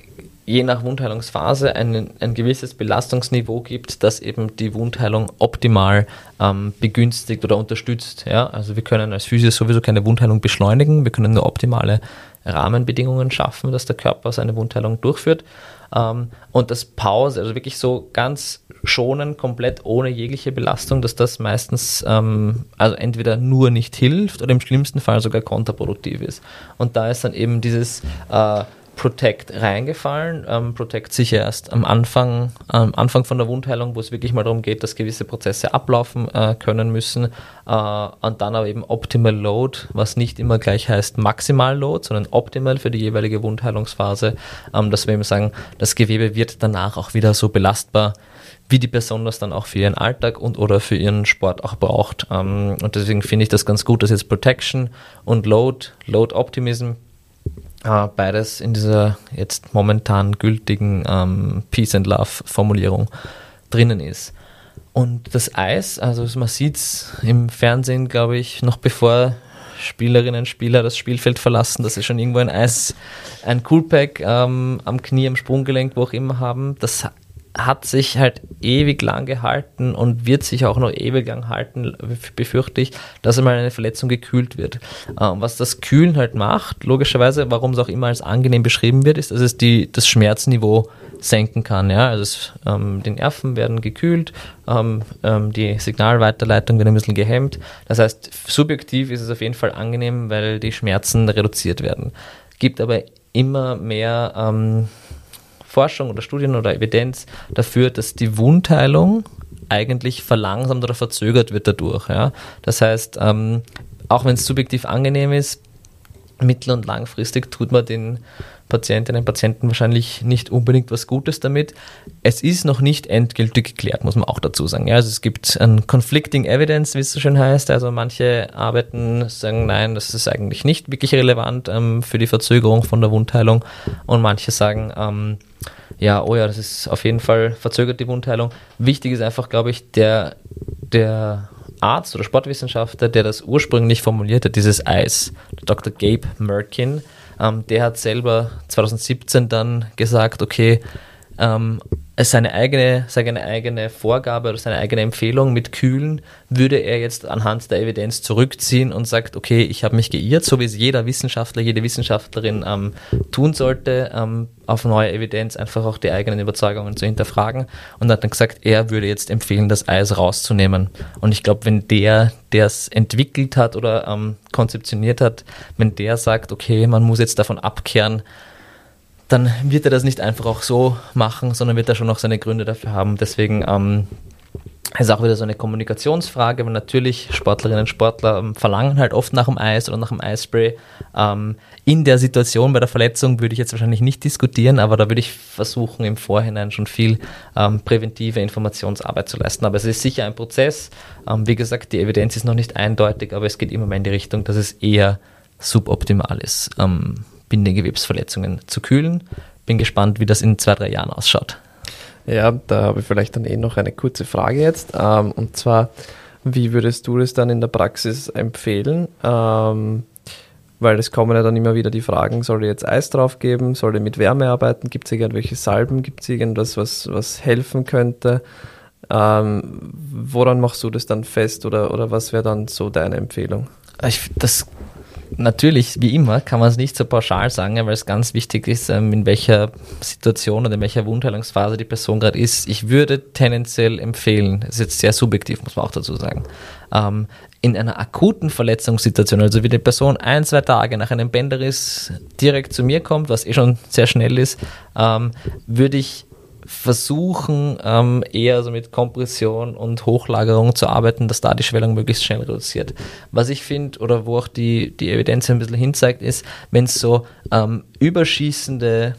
je nach Wundheilungsphase ein, ein gewisses Belastungsniveau gibt, das eben die Wundheilung optimal ähm, begünstigt oder unterstützt. Ja? Also wir können als Physio sowieso keine Wundheilung beschleunigen, wir können nur optimale Rahmenbedingungen schaffen, dass der Körper seine Wundheilung durchführt. Ähm, und das Pause, also wirklich so ganz schonen, komplett ohne jegliche Belastung, dass das meistens ähm, also entweder nur nicht hilft oder im schlimmsten Fall sogar kontraproduktiv ist. Und da ist dann eben dieses äh, Protect reingefallen. Ähm, Protect sicher erst am Anfang, am Anfang von der Wundheilung, wo es wirklich mal darum geht, dass gewisse Prozesse ablaufen äh, können müssen. Äh, und dann aber eben Optimal Load, was nicht immer gleich heißt Maximal Load, sondern optimal für die jeweilige Wundheilungsphase, ähm, dass wir eben sagen, das Gewebe wird danach auch wieder so belastbar, wie die Person das dann auch für ihren Alltag und oder für ihren Sport auch braucht. Ähm, und deswegen finde ich das ganz gut, dass jetzt Protection und Load, Load Optimism, äh, beides in dieser jetzt momentan gültigen ähm, Peace and Love Formulierung drinnen ist. Und das Eis, also man sieht es im Fernsehen, glaube ich, noch bevor Spielerinnen und Spieler das Spielfeld verlassen, dass sie schon irgendwo ein Eis, ein Coolpack ähm, am Knie, am Sprunggelenk, wo auch immer haben. Das hat sich halt ewig lang gehalten und wird sich auch noch ewig lang halten, befürchte ich, dass einmal eine Verletzung gekühlt wird. Ähm, was das Kühlen halt macht, logischerweise, warum es auch immer als angenehm beschrieben wird, ist, dass es die, das Schmerzniveau senken kann. Ja? Also es, ähm, die Nerven werden gekühlt, ähm, ähm, die Signalweiterleitung wird ein bisschen gehemmt. Das heißt, subjektiv ist es auf jeden Fall angenehm, weil die Schmerzen reduziert werden. Gibt aber immer mehr ähm, Forschung oder Studien oder Evidenz dafür, dass die Wundheilung eigentlich verlangsamt oder verzögert wird dadurch. Ja? Das heißt, ähm, auch wenn es subjektiv angenehm ist, mittel- und langfristig tut man den Patientinnen und Patienten wahrscheinlich nicht unbedingt was Gutes damit. Es ist noch nicht endgültig geklärt, muss man auch dazu sagen. Ja, also es gibt ein Conflicting Evidence, wie es so schön heißt. Also manche Arbeiten sagen, nein, das ist eigentlich nicht wirklich relevant ähm, für die Verzögerung von der Wundheilung. Und manche sagen, ähm, ja, oh ja, das ist auf jeden Fall verzögert die Wundheilung. Wichtig ist einfach, glaube ich, der, der Arzt oder Sportwissenschaftler, der das ursprünglich formuliert hat, dieses Eis, Dr. Gabe Merkin, ähm, der hat selber 2017 dann gesagt, okay, ähm, seine eigene, seine eigene Vorgabe oder seine eigene Empfehlung mit Kühlen würde er jetzt anhand der Evidenz zurückziehen und sagt, okay, ich habe mich geirrt, so wie es jeder Wissenschaftler, jede Wissenschaftlerin ähm, tun sollte, ähm, auf neue Evidenz einfach auch die eigenen Überzeugungen zu hinterfragen und hat dann gesagt, er würde jetzt empfehlen, das Eis rauszunehmen. Und ich glaube, wenn der, der es entwickelt hat oder ähm, konzeptioniert hat, wenn der sagt, okay, man muss jetzt davon abkehren, dann wird er das nicht einfach auch so machen, sondern wird er schon noch seine Gründe dafür haben. Deswegen ähm, ist auch wieder so eine Kommunikationsfrage, weil natürlich Sportlerinnen und Sportler ähm, verlangen halt oft nach dem Eis oder nach dem Eisspray. Ähm, in der Situation bei der Verletzung würde ich jetzt wahrscheinlich nicht diskutieren, aber da würde ich versuchen, im Vorhinein schon viel ähm, präventive Informationsarbeit zu leisten. Aber es ist sicher ein Prozess. Ähm, wie gesagt, die Evidenz ist noch nicht eindeutig, aber es geht immer mehr in die Richtung, dass es eher suboptimal ist. Ähm, Bindegewebsverletzungen zu kühlen. Bin gespannt, wie das in zwei, drei Jahren ausschaut. Ja, da habe ich vielleicht dann eh noch eine kurze Frage jetzt. Ähm, und zwar, wie würdest du das dann in der Praxis empfehlen? Ähm, weil es kommen ja dann immer wieder die Fragen, soll ich jetzt Eis drauf geben, soll ich mit Wärme arbeiten, gibt es irgendwelche Salben, gibt es irgendwas, was, was helfen könnte? Ähm, woran machst du das dann fest oder, oder was wäre dann so deine Empfehlung? Ich, das natürlich, wie immer, kann man es nicht so pauschal sagen, weil es ganz wichtig ist, ähm, in welcher Situation oder in welcher Wundheilungsphase die Person gerade ist. Ich würde tendenziell empfehlen, das ist jetzt sehr subjektiv, muss man auch dazu sagen, ähm, in einer akuten Verletzungssituation, also wie die Person ein, zwei Tage nach einem Bänderriss direkt zu mir kommt, was eh schon sehr schnell ist, ähm, würde ich versuchen, ähm, eher so mit Kompression und Hochlagerung zu arbeiten, dass da die Schwellung möglichst schnell reduziert. Was ich finde, oder wo auch die, die Evidenz ein bisschen hinzeigt, ist, wenn es so ähm, überschießende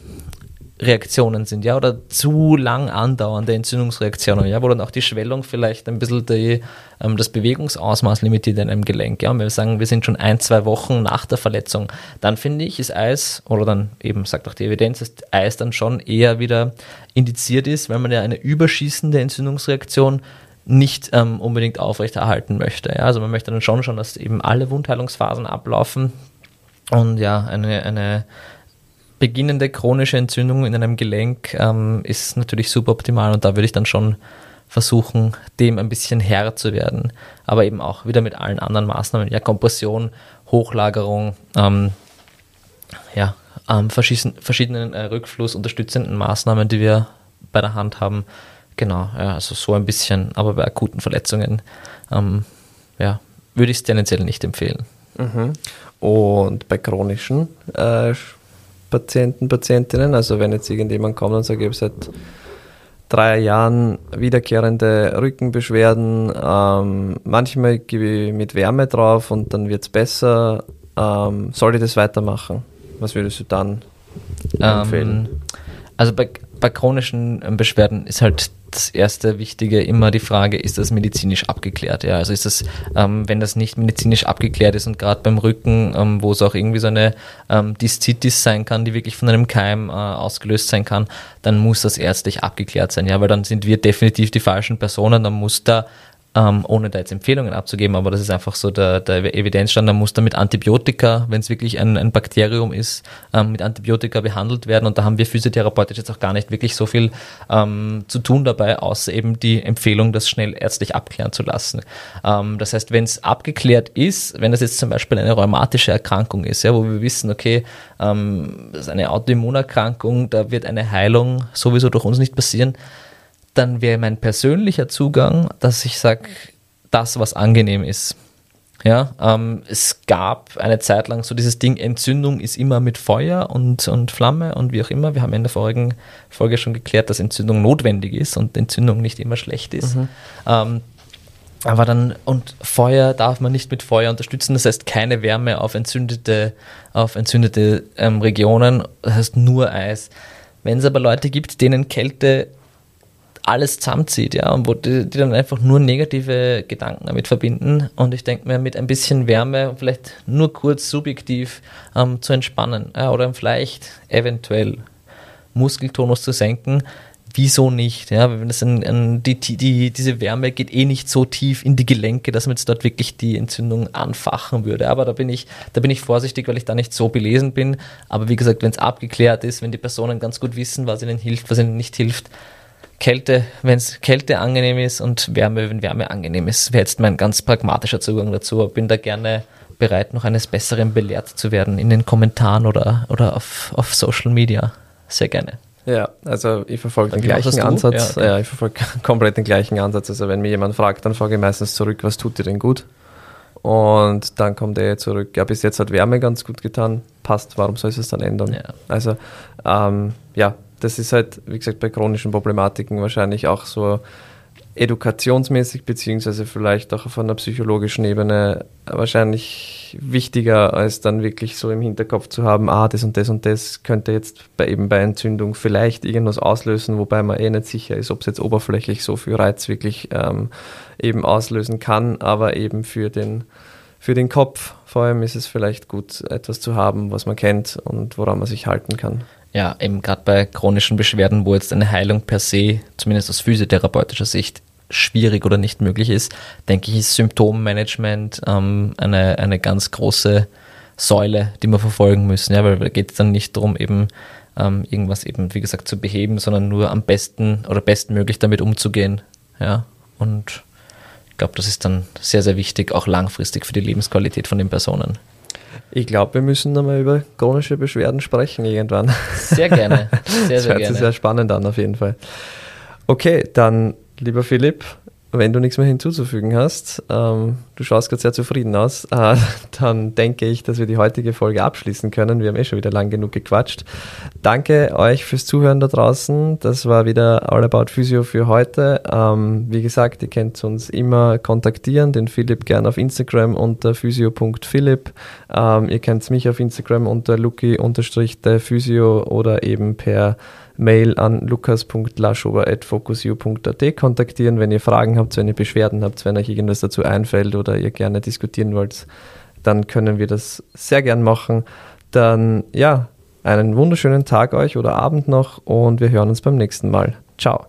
Reaktionen sind, ja, oder zu lang andauernde Entzündungsreaktionen, ja, wo dann auch die Schwellung vielleicht ein bisschen die, ähm, das Bewegungsausmaß limitiert in einem Gelenk, ja, und wir sagen, wir sind schon ein, zwei Wochen nach der Verletzung, dann finde ich, ist Eis, oder dann eben sagt auch die Evidenz, dass Eis dann schon eher wieder indiziert ist, weil man ja eine überschießende Entzündungsreaktion nicht ähm, unbedingt aufrechterhalten möchte. Ja? Also man möchte dann schon schon, dass eben alle Wundheilungsphasen ablaufen und ja, eine, eine beginnende chronische Entzündung in einem Gelenk ähm, ist natürlich suboptimal und da würde ich dann schon versuchen, dem ein bisschen Herr zu werden. Aber eben auch wieder mit allen anderen Maßnahmen, ja, Kompression, Hochlagerung, ähm, ja, ähm, verschiedenen äh, Rückfluss Maßnahmen, die wir bei der Hand haben. Genau, ja, also so ein bisschen, aber bei akuten Verletzungen, ähm, ja, würde ich es tendenziell nicht empfehlen. Mhm. Und bei chronischen äh, Patienten, Patientinnen. Also wenn jetzt irgendjemand kommt und sagt, ich habe seit drei Jahren wiederkehrende Rückenbeschwerden, ähm, manchmal gebe ich mit Wärme drauf und dann wird es besser. Ähm, soll ich das weitermachen? Was würdest du dann empfehlen? Ähm, also bei, bei chronischen Beschwerden ist halt das erste Wichtige immer die Frage, ist das medizinisch abgeklärt? Ja, also ist das, ähm, wenn das nicht medizinisch abgeklärt ist und gerade beim Rücken, ähm, wo es auch irgendwie so eine ähm, Diszitis sein kann, die wirklich von einem Keim äh, ausgelöst sein kann, dann muss das ärztlich abgeklärt sein. Ja, weil dann sind wir definitiv die falschen Personen, dann muss da ähm, ohne da jetzt Empfehlungen abzugeben, aber das ist einfach so der, der Evidenzstand, da muss da mit Antibiotika, wenn es wirklich ein, ein Bakterium ist, ähm, mit Antibiotika behandelt werden und da haben wir physiotherapeutisch jetzt auch gar nicht wirklich so viel ähm, zu tun dabei, außer eben die Empfehlung, das schnell ärztlich abklären zu lassen. Ähm, das heißt, wenn es abgeklärt ist, wenn das jetzt zum Beispiel eine rheumatische Erkrankung ist, ja, wo wir wissen, okay, ähm, das ist eine Autoimmunerkrankung, da wird eine Heilung sowieso durch uns nicht passieren, dann wäre mein persönlicher Zugang, dass ich sage, das, was angenehm ist. Ja, ähm, es gab eine Zeit lang so dieses Ding, Entzündung ist immer mit Feuer und, und Flamme und wie auch immer. Wir haben in der vorigen Folge schon geklärt, dass Entzündung notwendig ist und Entzündung nicht immer schlecht ist. Mhm. Ähm, aber dann, und Feuer darf man nicht mit Feuer unterstützen, das heißt keine Wärme auf entzündete, auf entzündete ähm, Regionen, das heißt nur Eis. Wenn es aber Leute gibt, denen Kälte alles zusammenzieht, ja, und wo die, die, dann einfach nur negative Gedanken damit verbinden. Und ich denke mir, mit ein bisschen Wärme vielleicht nur kurz subjektiv ähm, zu entspannen ja, oder vielleicht eventuell Muskeltonus zu senken, wieso nicht? Ja, wenn das ein, ein, die, die, diese Wärme geht eh nicht so tief in die Gelenke, dass man jetzt dort wirklich die Entzündung anfachen würde. Aber da bin ich, da bin ich vorsichtig, weil ich da nicht so belesen bin. Aber wie gesagt, wenn es abgeklärt ist, wenn die Personen ganz gut wissen, was ihnen hilft, was ihnen nicht hilft, Kälte, wenn es Kälte angenehm ist und Wärme, wenn Wärme angenehm ist, wäre jetzt mein ganz pragmatischer Zugang dazu. Bin da gerne bereit, noch eines Besseren belehrt zu werden in den Kommentaren oder, oder auf, auf Social Media. Sehr gerne. Ja, also ich verfolge den gleichen Ansatz. Ja, okay. ja, ich verfolge [laughs] komplett den gleichen Ansatz. Also wenn mir jemand fragt, dann frage ich meistens zurück, was tut dir denn gut? Und dann kommt er zurück, ja, bis jetzt hat Wärme ganz gut getan, passt, warum soll es dann ändern? Ja. Also ähm, ja, das ist halt, wie gesagt, bei chronischen Problematiken wahrscheinlich auch so edukationsmäßig, beziehungsweise vielleicht auch auf einer psychologischen Ebene wahrscheinlich wichtiger, als dann wirklich so im Hinterkopf zu haben, ah, das und das und das könnte jetzt bei, eben bei Entzündung vielleicht irgendwas auslösen, wobei man eh nicht sicher ist, ob es jetzt oberflächlich so viel Reiz wirklich ähm, eben auslösen kann, aber eben für den, für den Kopf vor allem ist es vielleicht gut, etwas zu haben, was man kennt und woran man sich halten kann ja, eben gerade bei chronischen Beschwerden, wo jetzt eine Heilung per se, zumindest aus physiotherapeutischer Sicht, schwierig oder nicht möglich ist, denke ich, ist Symptommanagement ähm, eine, eine ganz große Säule, die wir verfolgen müssen. Ja, weil da geht es dann nicht darum, eben ähm, irgendwas eben, wie gesagt, zu beheben, sondern nur am besten oder bestmöglich damit umzugehen. Ja, und ich glaube, das ist dann sehr, sehr wichtig, auch langfristig für die Lebensqualität von den Personen. Ich glaube, wir müssen nochmal über chronische Beschwerden sprechen irgendwann. Sehr gerne. Sehr, [laughs] das sehr hört gerne. sich sehr spannend an, auf jeden Fall. Okay, dann, lieber Philipp, wenn du nichts mehr hinzuzufügen hast, ähm, du schaust gerade sehr zufrieden aus, [laughs] äh, dann denke ich, dass wir die heutige Folge abschließen können. Wir haben eh schon wieder lang genug gequatscht. Danke euch fürs Zuhören da draußen. Das war wieder All About Physio für heute. Ähm, wie gesagt, ihr könnt uns immer kontaktieren, den Philipp gern auf Instagram unter physio.philipp. Ähm, ihr kennt mich auf Instagram unter luki-physio oder eben per Mail an lukas.laschober.focusu.at kontaktieren, wenn ihr Fragen habt, wenn ihr Beschwerden habt, wenn euch irgendwas dazu einfällt oder ihr gerne diskutieren wollt, dann können wir das sehr gern machen. Dann ja, einen wunderschönen Tag euch oder Abend noch und wir hören uns beim nächsten Mal. Ciao.